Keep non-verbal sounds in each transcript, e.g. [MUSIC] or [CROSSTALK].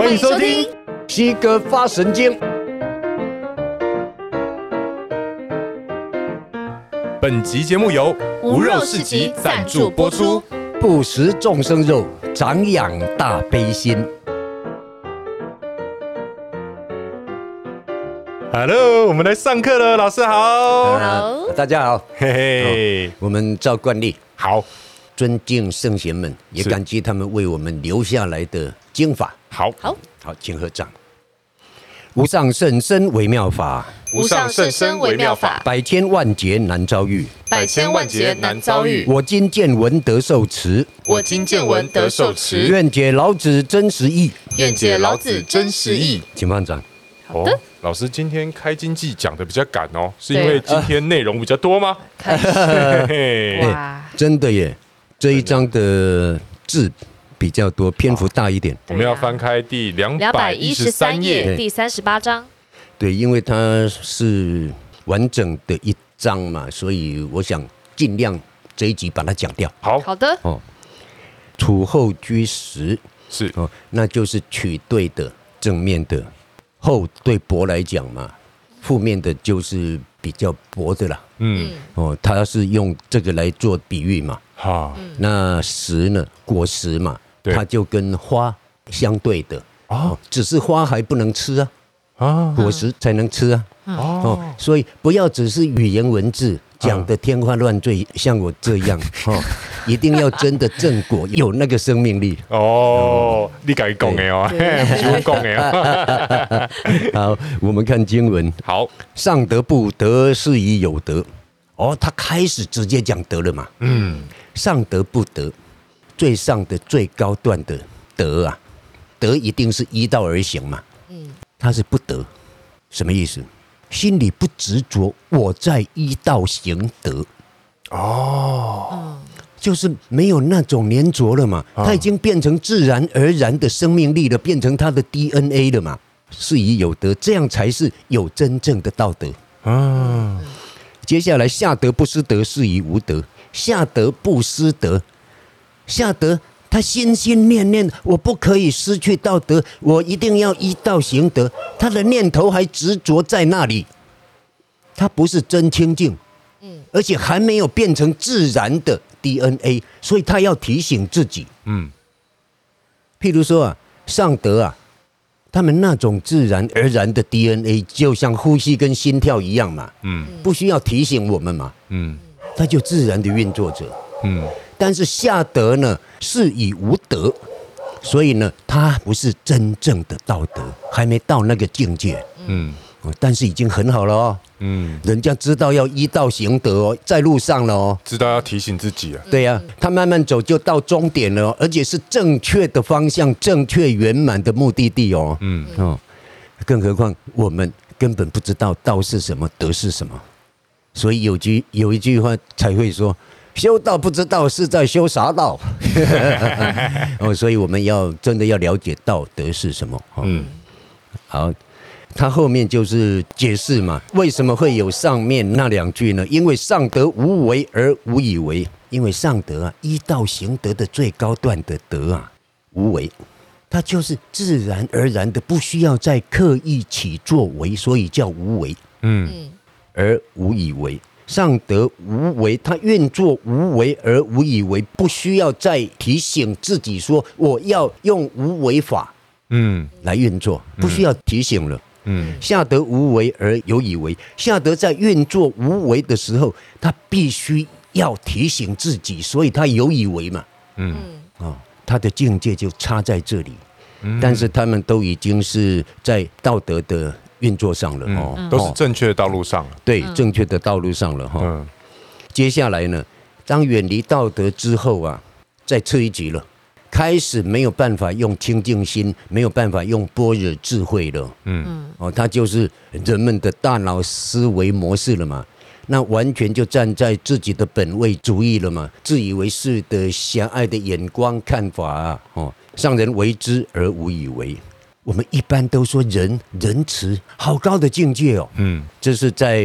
欢迎收听《西哥发神经》。本集节目由无肉市集赞助播出。不食众生肉，长养大悲心。Hello，我们来上课了，老师好。好，大家好。嘿嘿，我们照惯例，好，尊敬圣贤们，也感激他们为我们留下来的经法。好，好，好，请合掌。无上甚深微妙法，无上甚深微妙法，百千万劫难遭遇，百千万劫难遭遇。我今见闻得受持，我今见闻得受持。愿解老子真实意，愿解老子真实意。请放掌。好的，老师今天开经济讲的比较赶哦，是因为今天内容比较多吗？开始哇，真的耶，这一章的字比较多，篇幅大一点。我们要翻开第两百一十三页，第三十八章。对，因为它是完整的一章嘛，所以我想尽量这一集把它讲掉。好好的哦，处后居实是哦，那就是取对的正面的。后对薄来讲嘛，负面的就是比较薄的啦。嗯，哦，他是用这个来做比喻嘛。哈，那实呢，果实嘛，它就跟花相对的。哦，只是花还不能吃啊，啊，果实才能吃啊。哦，所以不要只是语言文字。讲的天花乱坠，像我这样哈，[LAUGHS] 一定要真的正果，有那个生命力哦。你敢讲的哦，不讲的。[LAUGHS] 好，我们看经文。好，上德不德，是以有德。哦，他开始直接讲德了嘛。嗯，上德不德，最上的最高段的德啊，德一定是依道而行嘛。嗯，他是不得，什么意思？心里不执着，我在依道行德，哦，就是没有那种粘着了嘛，它已经变成自然而然的生命力了，变成他的 DNA 了嘛，是以有德，这样才是有真正的道德。啊，接下来下德不失德，是以无德。下德不失德，下德。他心心念念，我不可以失去道德，我一定要依道行德。他的念头还执着在那里，他不是真清净，嗯，而且还没有变成自然的 DNA，所以他要提醒自己，嗯，譬如说啊，上德啊，他们那种自然而然的 DNA，就像呼吸跟心跳一样嘛，嗯，不需要提醒我们嘛，嗯，他就自然的运作着，嗯。但是下德呢，是以无德，所以呢，他不是真正的道德，还没到那个境界。嗯，但是已经很好了哦。嗯，人家知道要依道行德哦，在路上了哦，知道要提醒自己啊。对呀，他慢慢走就到终点了，而且是正确的方向，正确圆满的目的地哦。嗯哦，更何况我们根本不知道道是什么，德是什么，所以有句有一句话才会说。修道不知道是在修啥道，[LAUGHS] 哦，所以我们要真的要了解道德是什么。嗯，好，他后面就是解释嘛，为什么会有上面那两句呢？因为上德无为而无以为，因为上德啊，依道行德的最高段的德啊，无为，它就是自然而然的，不需要再刻意起作为，所以叫无为。嗯，而无以为。上德无为，他运作无为而无以为，不需要再提醒自己说我要用无为法，嗯，来运作，不需要提醒了，嗯。下德无为而有以为，下德在运作无为的时候，他必须要提醒自己，所以他有以为嘛，嗯，哦，他的境界就差在这里，但是他们都已经是在道德的。运作上了哦，都是正确的道路上了。对，正确的道路上了哈。嗯。接下来呢，当远离道德之后啊，再次一级了，开始没有办法用清净心，没有办法用般若智慧了。嗯。哦，他就是人们的大脑思维模式了嘛，那完全就站在自己的本位主义了嘛，自以为是的狭隘的眼光看法啊，哦，上人为之而无以为。我们一般都说仁仁慈，好高的境界哦。嗯，这是在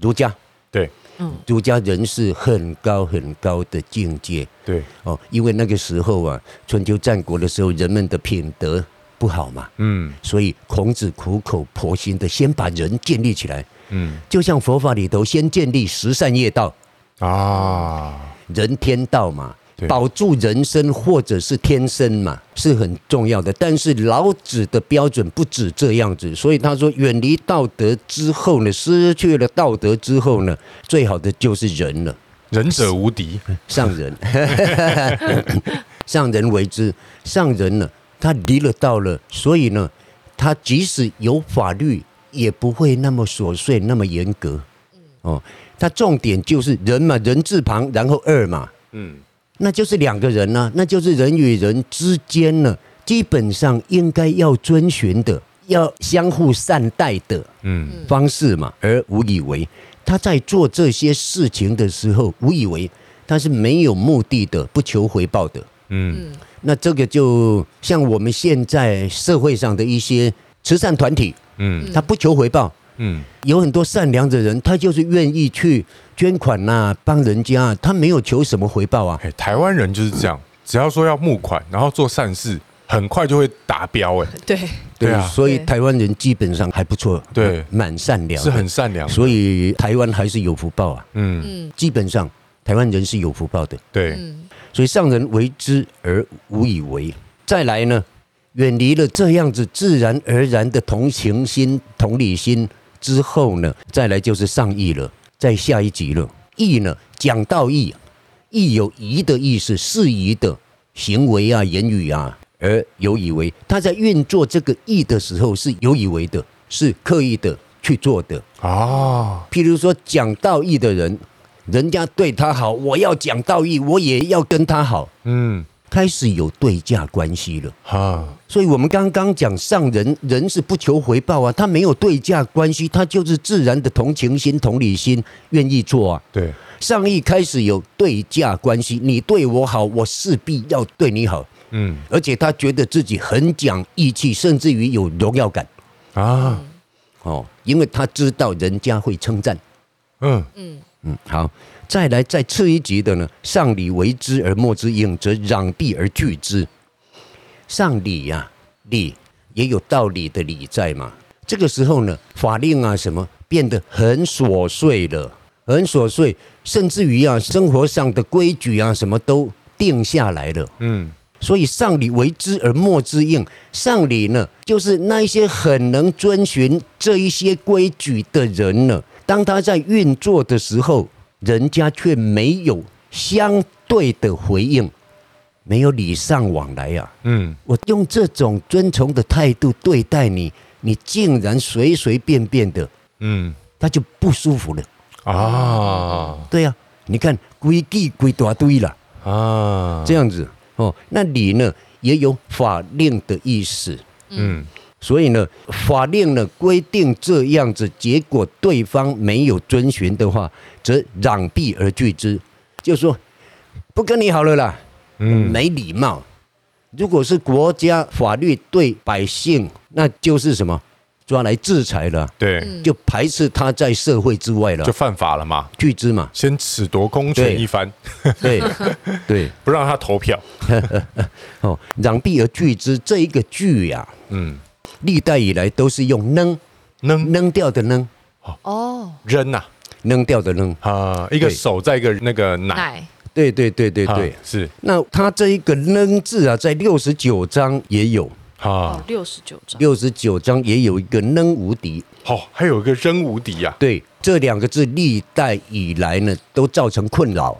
儒家。对，嗯，儒家人是很高很高的境界。对，哦，因为那个时候啊，春秋战国的时候，人们的品德不好嘛。嗯。所以孔子苦口婆心的先把人建立起来，嗯。就像佛法里头先建立十善业道，啊，人天道嘛。对，保住人生或者是天生嘛，是很重要的。但是老子的标准不止这样子，所以他说，远离道德之后呢，失去了道德之后呢，最好的就是人了，仁者无敌。上人，[LAUGHS] 上人为之，上人呢，他离了道了，所以呢，他即使有法律，也不会那么琐碎，那么严格。哦，他重点就是人嘛，人字旁，然后二嘛。嗯那就是两个人呢、啊，那就是人与人之间呢，基本上应该要遵循的，要相互善待的嗯方式嘛，而无以为。他在做这些事情的时候，无以为，他是没有目的的，不求回报的。嗯那这个就像我们现在社会上的一些慈善团体，嗯他不求回报，嗯有很多善良的人，他就是愿意去捐款呐、啊，帮人家，他没有求什么回报啊。哎，台湾人就是这样，只要说要募款，然后做善事，很快就会达标。哎，[LAUGHS] 对，对啊所以台湾人基本上还不错，对蛮善良，是很善良的。所以台湾还是有福报啊。嗯，嗯基本上台湾人是有福报的，对，嗯所以上人为之而无以为。再来呢，远离了这样子自然而然的同情心、同理心之后呢，再来就是上义了，在下一集了。义呢，讲道义，义有宜的意思，适宜的行为啊、言语啊，而有以为。他在运作这个义的时候是有以为的，是刻意的去做的。啊，譬如说讲道义的人，人家对他好，我要讲道义，我也要跟他好，嗯，开始有对价关系了。哈，所以我们刚刚讲上人，人是不求回报啊，他没有对价关系，他就是自然的同情心、同理心，愿意做啊。对，上义开始有对价关系，你对我好，我势必要对你好，嗯。而且他觉得自己很讲义气，甚至于有荣耀感。啊，哦，因为他知道人家会称赞。嗯。嗯。嗯，好，再来再次一级的呢，上礼为之而莫之应，则攘臂而拒之。上礼呀、礼也有道理的礼在嘛。这个时候呢，法令啊什么变得很琐碎了，很琐碎，甚至于啊生活上的规矩啊什么都定下来了。嗯所以上礼为之而莫之应，上礼呢，就是那一些很能遵循这一些规矩的人呢，当他在运作的时候，人家却没有相对的回应，没有礼尚往来啊。嗯，我用这种尊崇的态度对待你，你竟然随随便便的，嗯他就不舒服了。啊对呀、啊，你看规矩规大堆了。啊，这样子哦，那礼呢也有法令的意思，嗯所以呢，法令呢规定这样子，结果对方没有遵循的话，则攘臂而拒之，就说不跟你好了啦，嗯。没礼貌。如果是国家法律对百姓，那就是什么？抓来制裁了，对，就排斥他在社会之外了就，犯法了嘛，拒之嘛，先褫夺公权一番，对。[LAUGHS] 对。不让他投票。[LAUGHS] 哦，攘臂而拒之这一个拒呀、嗯，历代以来都是用扔扔扔掉的扔，哦，扔呐。扔掉的扔。啊，一个手在一个那个奶，奶。对对对对啊对。是。那它这一个扔字啊，在六十九章也有，哦啊，，六十九章，六十九章也有一个扔无敌。好，还有一个扔无敌呀，对，这两个字历代以来呢，都造成困扰。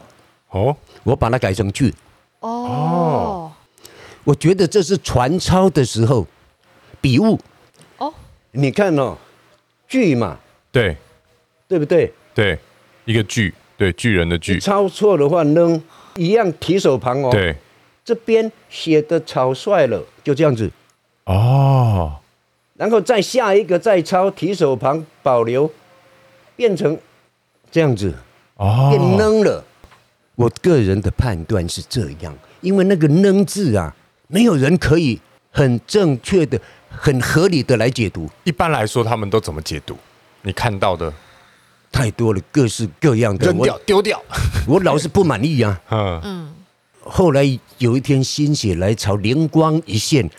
哦，我把它改成句，哦。我觉得这是传抄的时候笔误。哦，你看哦，巨嘛，对对不对？对，一个巨，对巨人的巨，抄错的话扔一样提手旁哦。，对，这边写的草率了，就这样子。哦，然后再下一个再抄提手旁保留，变成这样子，哦，变扔了。我个人的判断是这样，因为那个扔字啊，没有人可以很正确的、很合理的来解读，一般来说他们都怎么解读？你看到的太多了，各式各样的。扔掉、丢掉，[LAUGHS] 我，老是不满意啊。[LAUGHS] 嗯，嗯，后来有一天心血来潮，灵光一现，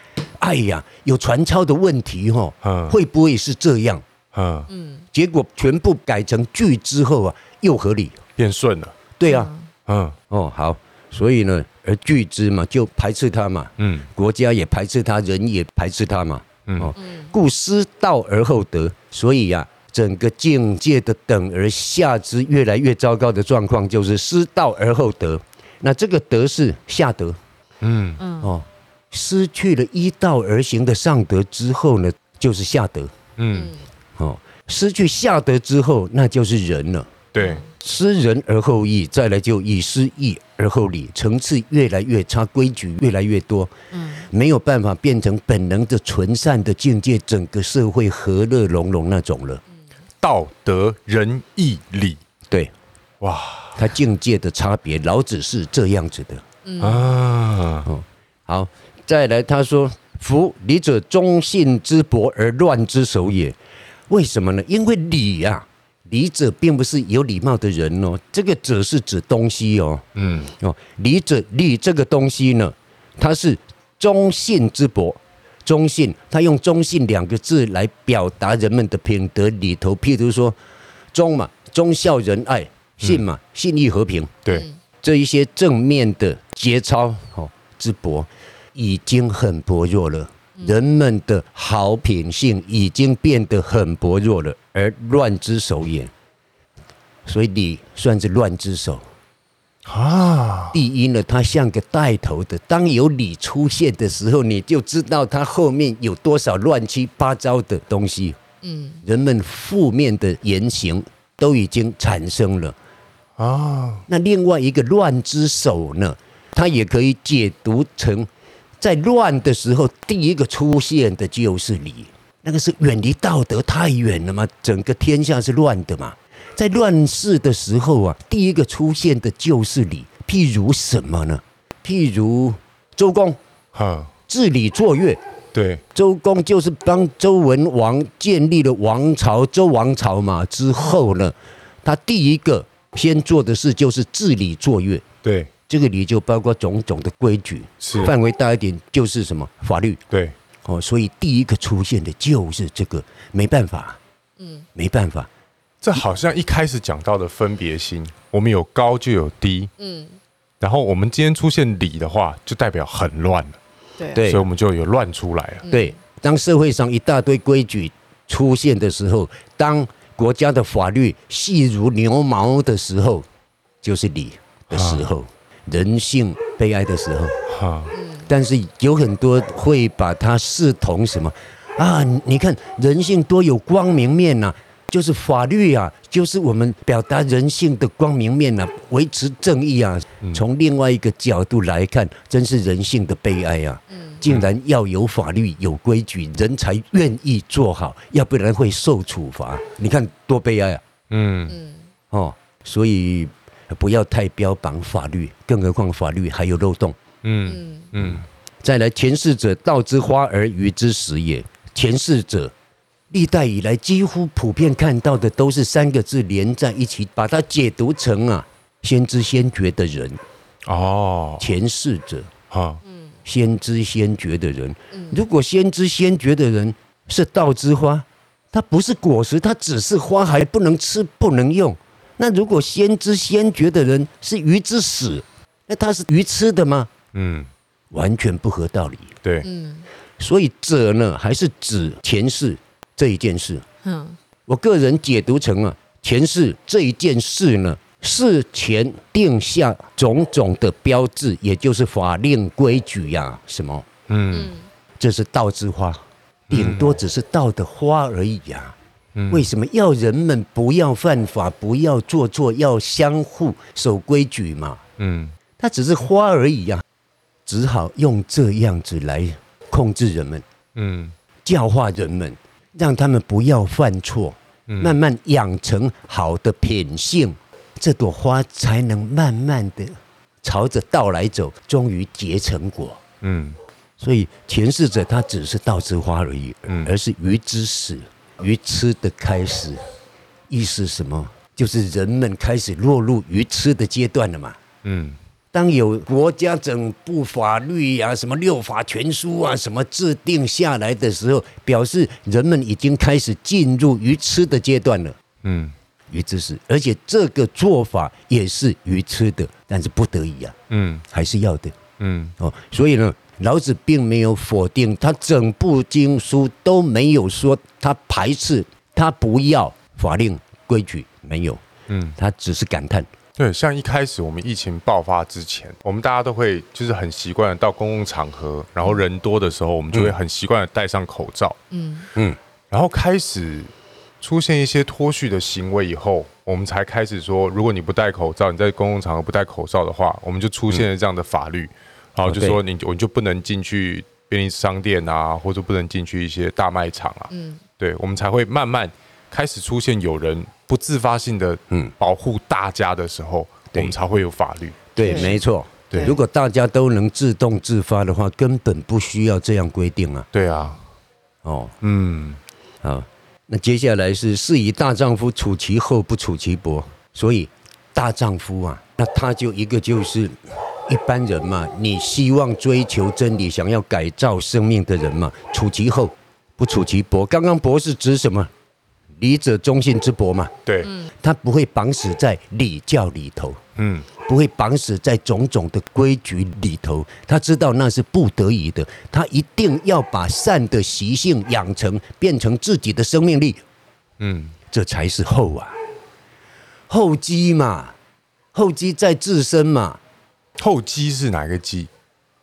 哎呀，有传抄的问题哈，嗯会不会是这样？嗯，嗯结果全部改成句之后啊，又合理。变顺了。对啊，嗯哦好，所以呢，而拒之嘛就排斥他嘛，嗯国家也排斥他，人也排斥他嘛。嗯哦，故失道而后德，所以呀、整个境界的等而下之越来越糟糕的状况，就是失道而后德。那这个德是下德嗯哦，失去了依道而行的上德之后呢，就是下德嗯，哦。失去下德之后，那就是人了。对，失仁而后义，再来就以失义而后礼，层次越来越差，规矩越来越多，嗯没有办法变成本能的纯善的境界，整个社会和乐融融那种了。道德仁义礼，对，哇他境界的差别，老子是这样子的。啊，好，再来他说：“夫礼者，忠信之薄而乱之首也。”为什么呢？因为礼呀、礼者并不是有礼貌的人哦，这个者是指东西哦。嗯哦，礼者礼这个东西呢，它是忠信之薄。忠信，他用忠信两个字来表达人们的品德里头，譬如说忠嘛，忠孝仁爱；信嘛，信义和平。对，这一些正面的节操哦之薄，已经很薄弱了。人们的好品性已经变得很薄弱了，而乱之首也。所以你算是乱之首。啊，第一呢，它像个带头的，当有你出现的时候，你就知道它后面有多少乱七八糟的东西。嗯人们负面的言行都已经产生了。啊，那另外一个乱之首呢，它也可以解读成，在乱的时候，第一个出现的就是你，那个是远离道德太远了嘛，整个天下是乱的嘛。在乱世的时候啊，第一个出现的就是你。譬如什么呢？譬如周公哈，治理作乐，对，周公就是帮周文王建立了王朝，周王朝嘛。之后呢，他第一个先做的事就是治理作乐。对，这个礼就包括种种的规矩，是。范围大一点就是什么？法律。对，哦。所以第一个出现的就是这个，没办法，嗯。没办法。这好像一开始讲到的分别心，我们有高就有低，嗯，然后我们今天出现理的话，就代表很乱了，对。啊所以我们就有乱出来了。对，当社会上一大堆规矩出现的时候，当国家的法律细如牛毛的时候，就是理的时候，人性悲哀的时候。哈，但是有很多会把它视同什么啊？你看人性多有光明面呐、就是法律啊，就是我们表达人性的光明面呐、啊，维持正义啊。从另外一个角度来看，真是人性的悲哀啊！竟然要有法律、有规矩，人才愿意做好，要不然会受处罚。你看多悲哀啊！嗯，哦，所以不要太标榜法律，更何况法律还有漏洞。嗯，嗯，再来，前世者道之花而愚之食也。前世者，历代以来几乎普遍看到的都是三个字连在一起，把它解读成啊，先知先觉的人。哦，前世者，哈，先知先觉的人。如果先知先觉的人是道之花，它不是果实，它只是花，还不能吃，不能用。那如果先知先觉的人是鱼之死，那他是鱼吃的吗？嗯，完全不合道理。对，嗯所以者呢，还是指前世这一件事。嗯我个人解读成啊，前世这一件事呢，事前定下种种的标志，也就是法令规矩呀，什么，嗯，这是道之花，顶多只是道的花而已呀。嗯。为什么？要人们不要犯法，不要做错，要相互守规矩嘛？嗯，它只是花而已呀，只好用这样子来控制人们。嗯，教化人们，让他们不要犯错，慢慢养成好的品性，这朵花才能慢慢的朝着道来走，终于结成果。嗯，所以前世者他只是道之花而已，嗯。而是鱼之始，鱼吃的开始。意思什么？就是人们开始落入鱼吃的阶段了嘛。嗯，当有国家整部法律啊，什么六法全书啊，什么制定下来的时候，表示人们已经开始进入愚痴的阶段了。嗯，愚痴是，而且这个做法也是愚痴的，但是不得已啊，嗯还是要的。嗯哦，所以呢，老子并没有否定，他整部经书都没有说他排斥，他不要法令规矩，没有，嗯，他只是感叹。对，像一开始我们疫情爆发之前，我们大家都会就是很习惯的到公共场合，然后人多的时候，我们就会很习惯的戴上口罩。嗯嗯，然后开始出现一些脱序的行为以后，我们才开始说，如果你不戴口罩，你在公共场合不戴口罩的话，我们就出现了这样的法律，然后就说你我就不能进去便利商店啊，或者不能进去一些大卖场啊。嗯，对，我们才会慢慢开始出现有人不自发性的嗯保护大家的时候，我们才会有法律。对，对没错。对如果大家都能自动自发的话，根本不需要这样规定啊。对啊，哦，嗯好，那接下来是是以大丈夫处其厚，不处其薄。所以大丈夫啊，那他就一个就是一般人嘛，你希望追求真理、想要改造生命的人嘛，处其厚，不处其薄。刚刚薄是指什么？理者忠信之薄嘛，对，他不会绑死在礼教里头。嗯。不会绑死在种种的规矩里头，他知道那是不得已的，他一定要把善的习性养成，变成自己的生命力，嗯。这才是厚啊，厚积嘛，厚积在自身嘛，厚积是哪个积？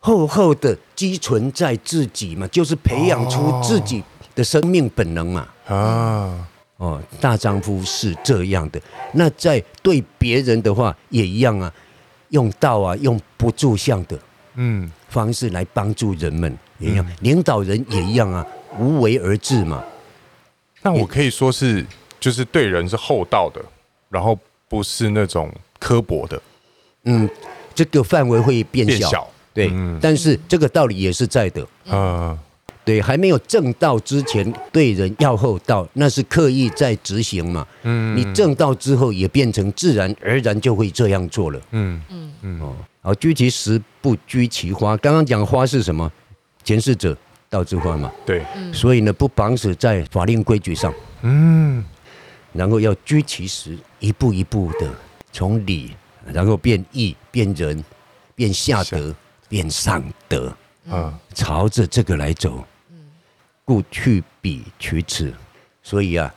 厚厚的积存在自己嘛，就是培养出自己的生命本能嘛。啊，哦，大丈夫是这样的。那在对别人的话也一样啊，用道啊，用不住相的嗯方式来帮助人们也一样，领导人也一样啊，无为而治嘛。那我可以说是，就是对人是厚道的，然后不是那种刻薄的，嗯，这个范围会变小，变小。对，嗯但是这个道理也是在的。嗯对，还没有正道之前，对人要厚道，那是刻意在执行嘛。嗯你正道之后，也变成自然而然就会这样做了。嗯嗯嗯哦，好，居其实不居其花。刚刚讲花是什么？前世者道之花嘛。对，所以呢，不绑死在法令规矩上，嗯然后要居其实，一步一步的从理，然后变义，变人，变下德，变上德，嗯朝着这个来走。故去彼取此，所以啊，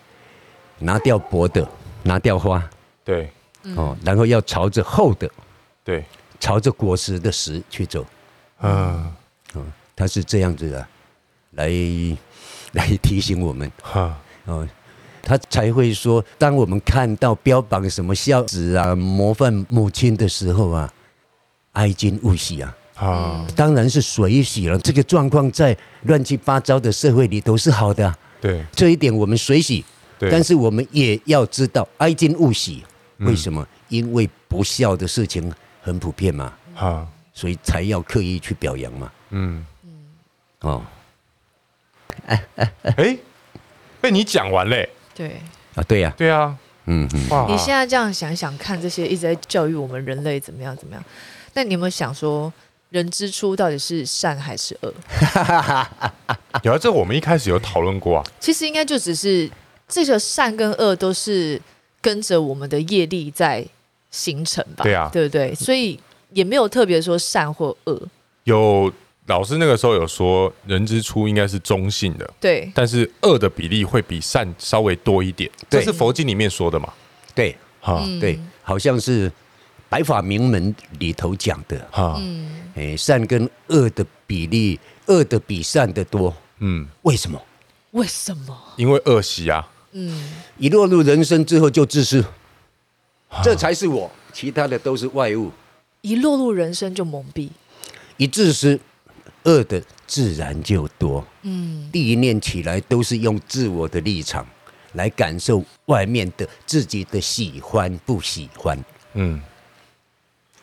拿掉薄的，拿掉花。对。哦，然后要朝着厚的，对，朝着果实的实去走。嗯他是这样子啊，来来提醒我们。哈。哦，他才会说，当我们看到标榜什么孝子啊、模范母亲的时候啊，哀今勿喜啊，啊，当然是水洗了。这个状况在乱七八糟的社会里都是好的啊、对。这一点我们水洗，对，但是我们也要知道哀今勿喜，嗯。为什么？因为不孝的事情很普遍嘛，啊。所以才要刻意去表扬嘛。嗯，哦。哎，被你讲完嘞，对。啊，对呀、对啊，嗯嗯，哇，你现在这样想想看，这些一直在教育我们人类怎么样怎么样，那你有没有想说，人之初到底是善还是恶？[LAUGHS] 有啊，这我们一开始有讨论过啊，其实应该就只是这个善跟恶都是跟着我们的业力在形成吧？对啊对不对？所以也没有特别说善或恶。有老师那个时候有说，人之初应该是中性的，对，但是恶的比例会比善稍微多一点，这是佛经里面说的嘛？对。哈。嗯。对，好像是《白法名门》里头讲的，哈。嗯，哎，善跟恶的比例，恶的比善的多，嗯，为什么？为什么？因为恶习啊，嗯，一落入人生之后就自私，这才是我，其他的都是外物。一落入人生就蒙蔽。一自私，恶的自然就多。嗯，第一念起来都是用自我的立场来感受外面的自己的喜欢不喜欢，嗯。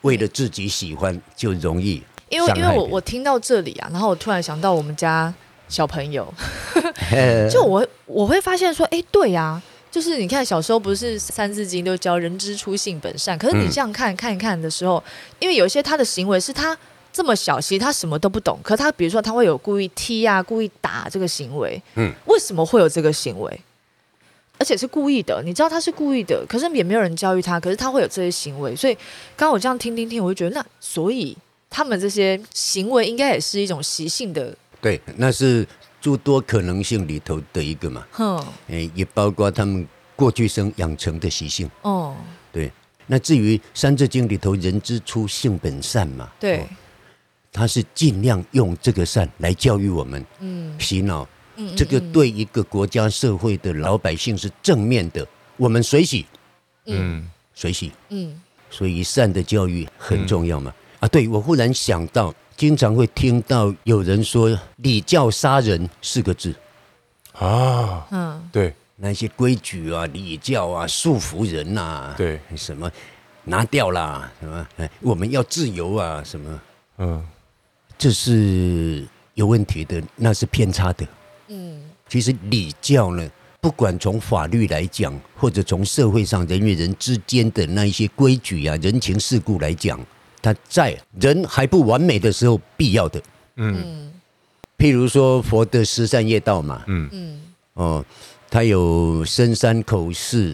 为了自己喜欢就容易因为因为我我听到这里啊，然后我突然想到我们家小朋友，呃 [LAUGHS] [LAUGHS] 就我我会发现说，哎，对呀、就是你看小时候不是《三字经》都教人之初性本善，可是你这样看、嗯、看一看的时候，因为有一些他的行为是他这么小，其实他什么都不懂，可他比如说他会有故意踢啊、故意打这个行为，嗯，为什么会有这个行为？而且是故意的，你知道他是故意的，可是也没有人教育他，可是他会有这些行为，所以刚刚我这样听听听，我就觉得那所以他们这些行为应该也是一种习性的，对，那是诸多可能性里头的一个嘛，嗯，哎，也包括他们过去生养成的习性，哦，对，那至于《三字经》里头“人之初，性本善”嘛，对，哦，他是尽量用这个善来教育我们，嗯，洗脑。嗯这个对一个国家社会的老百姓是正面的，我们随喜，嗯，随喜，嗯，所以善的教育很重要嘛。嗯、啊，对，我忽然想到，经常会听到有人说“礼教杀人”四个字，啊，嗯，对，那些规矩啊、礼教啊，束缚人呐、啊，对，什么拿掉啦，什么，哎，我们要自由啊，什么，嗯，这是有问题的，那是偏差的。嗯，其实礼教呢，不管从法律来讲，或者从社会上人与人之间的那一些规矩啊、人情世故来讲，它在人还不完美的时候必要的。嗯，譬如说佛的十善业道嘛，嗯。嗯，哦，它有身三口四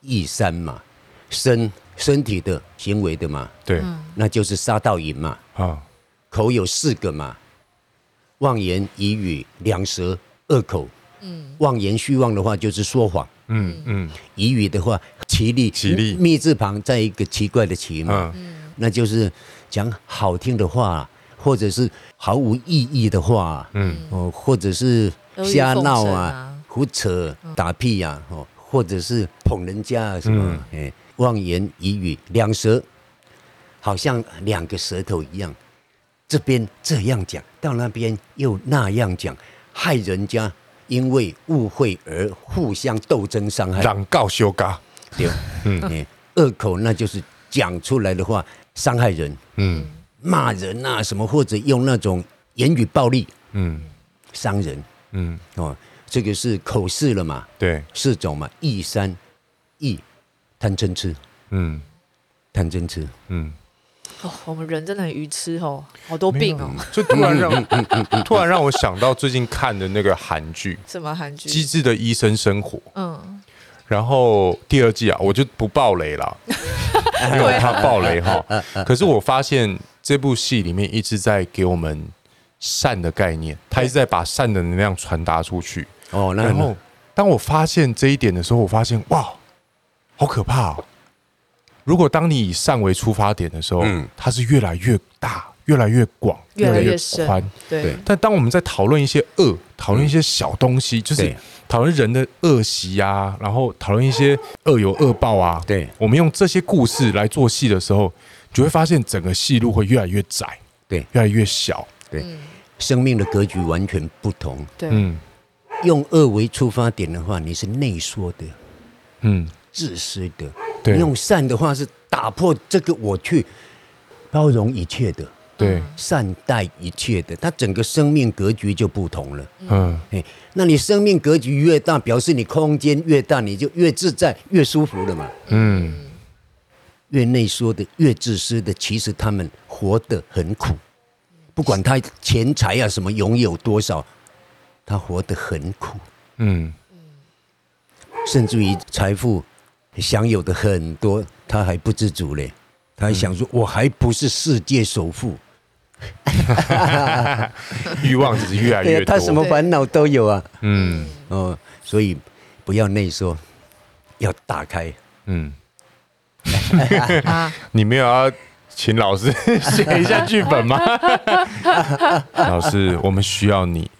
意三嘛，身身体的行为的嘛，对，那就是杀盗淫嘛，啊，口有四个嘛。妄言、疑语、两舌、恶口。嗯，妄言虚妄的话就是说谎。嗯嗯，疑语的话，奇丽，奇丽，密字旁在一个奇怪的奇嘛。嗯，那就是讲好听的话，或者是毫无意义的话。嗯，哦，或者是瞎闹啊、胡扯、打屁呀，哦，或者是捧人家啊什么。哎，妄言、疑语、两舌，好像两个舌头一样。这边这样讲，到那边又那样讲，害人家因为误会而互相斗争伤害。让告休嘎，对，嗯，恶口那就是讲出来的话伤害人，嗯，骂人啊什么，或者用那种言语暴力，嗯，伤人，嗯，哦，这个是口四了嘛？对，四种嘛，意三，意贪嗔痴，嗯，贪嗔痴，嗯。哦，我们人真的很愚痴哦，好多病哦。就突然让，突然让我想到最近看的那个韩剧，什么韩剧？机智的医生生活。嗯。然后第二季啊，我就不爆雷了，[LAUGHS] 因为怕爆雷哈。可是我发现这部戏里面一直在给我们善的概念，他一直在把善的能量传达出去。哦，然后当我发现这一点的时候，我发现哇，好可怕哦。如果当你以善为出发点的时候，嗯，它是越来越大，越来越广，越来越宽。对。但当我们在讨论一些恶，讨论一些小东西，就是讨论人的恶习啊，然后讨论一些恶有恶报啊，对，我们用这些故事来做戏的时候，就会发现整个戏路会越来越窄，对，越来越小，对，生命的格局完全不同。对，嗯，用恶为出发点的话，你是内缩的，嗯，自私的。对用善的话是打破这个我去包容一切的，对，善待一切的，他整个生命格局就不同了。嗯，哎，那你生命格局越大，表示你空间越大，你就越自在、越舒服了嘛。嗯，越内缩的、越自私的，其实他们活得很苦。不管他钱财啊什么拥有多少，他活得很苦。嗯，甚至于财富。享有的很多，他还不知足嘞，他还想说，我还不是世界首富，[LAUGHS] 欲望只是越来越多，他什么烦恼都有啊，嗯，哦，所以不要内缩，要打开，嗯，[LAUGHS] [LAUGHS] 你没有要请老师 [LAUGHS] 写一下剧本吗？[LAUGHS] 老师，我们需要你。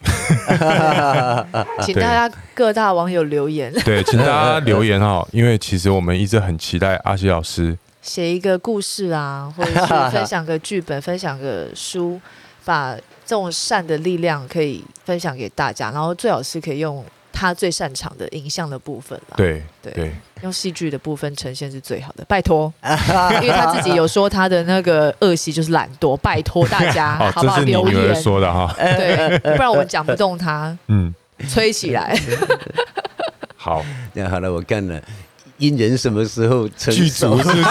[LAUGHS] 请大家各大网友留言。对，请大家留言哈，因为其实我们一直很期待阿西老师写一个故事啊，或者是分享个剧本，分享个书，把这种善的力量可以分享给大家，然后最好是可以用。他最擅长的影像的部分了，对对，对用戏剧的部分呈现是最好的，拜托，[LAUGHS] 因为他自己有说他的那个恶习就是懒惰，拜托大家，[LAUGHS] 好不好？留言说的哈，对，[LAUGHS] 不然我们讲不动他，嗯，吹起来，好。好，那好了，我看了，因人什么时候成组是不是？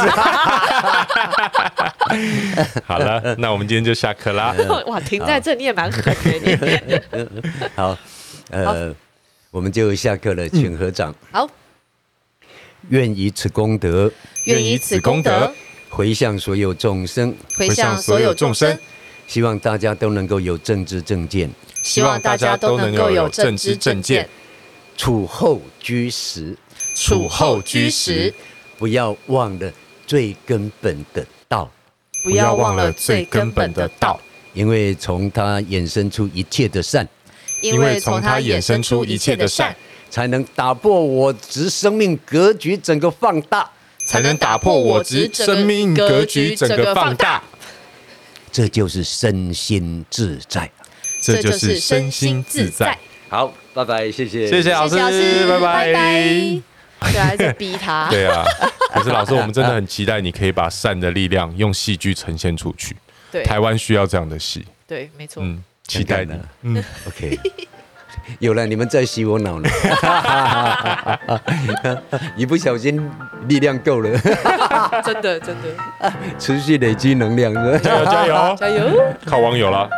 好了，那我们今天就下课啦。哇，停在这你也蛮狠的你。好，呃，我们就下课了，请合掌。好，愿以此功德，愿以此功德回向所有众生，回向所有众生，希望大家都能够有正知正见，希望大家都能够有正知正见，处后居实，处后居实，不要忘了最根本的道，不要忘了最根本的道，因为从它衍生出一切的善，因为从它衍生出一切的善，才能打破我执生命格局整个放大。才能打破我执生命格局整个放大，这就是身心自在，这就是身心自在。好，拜拜，谢谢，谢谢老师，拜拜。对，还在逼他。[LAUGHS] 对啊，可是老师，我们真的很期待你可以把善的力量用戏剧呈现出去。对，台湾需要这样的戏。对，没错。嗯，期待呢。嗯，OK。[LAUGHS] 有了，你们在洗我脑了。[LAUGHS] 一不小心力量够了，真 [LAUGHS] 的真的，持续累积能量，加油加油加油，靠网友了。